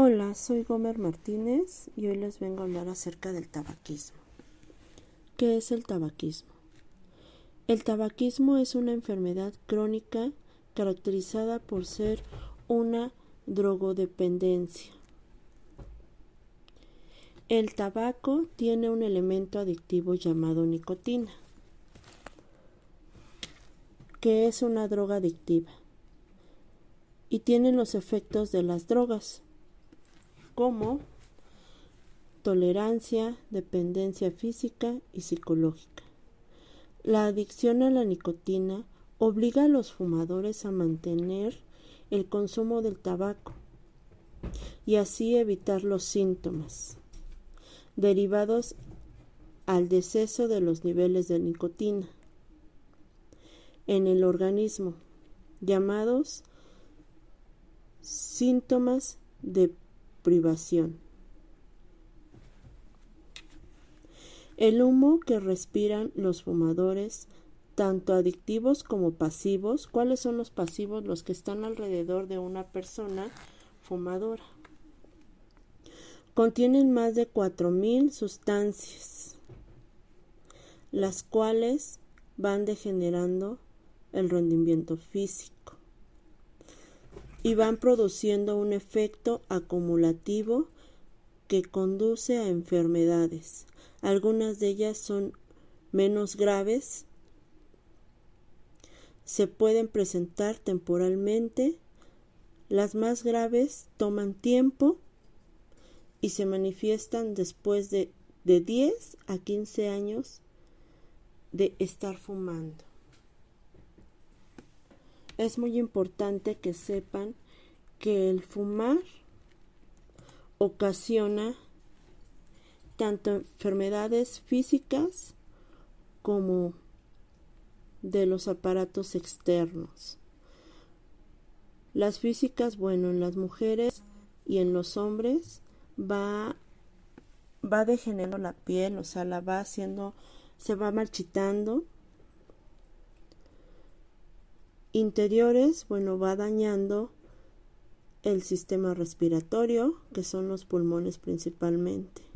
Hola, soy Gomer Martínez y hoy les vengo a hablar acerca del tabaquismo. ¿Qué es el tabaquismo? El tabaquismo es una enfermedad crónica caracterizada por ser una drogodependencia. El tabaco tiene un elemento adictivo llamado nicotina, que es una droga adictiva, y tiene los efectos de las drogas como tolerancia, dependencia física y psicológica. La adicción a la nicotina obliga a los fumadores a mantener el consumo del tabaco y así evitar los síntomas derivados al deceso de los niveles de nicotina en el organismo, llamados síntomas de privación. El humo que respiran los fumadores, tanto adictivos como pasivos, ¿cuáles son los pasivos? Los que están alrededor de una persona fumadora. Contienen más de 4.000 sustancias, las cuales van degenerando el rendimiento físico y van produciendo un efecto acumulativo que conduce a enfermedades. Algunas de ellas son menos graves, se pueden presentar temporalmente, las más graves toman tiempo y se manifiestan después de, de 10 a 15 años de estar fumando. Es muy importante que sepan que el fumar ocasiona tanto enfermedades físicas como de los aparatos externos. Las físicas, bueno, en las mujeres y en los hombres va va degenerando la piel, o sea, la va haciendo se va marchitando interiores, bueno, va dañando el sistema respiratorio, que son los pulmones principalmente.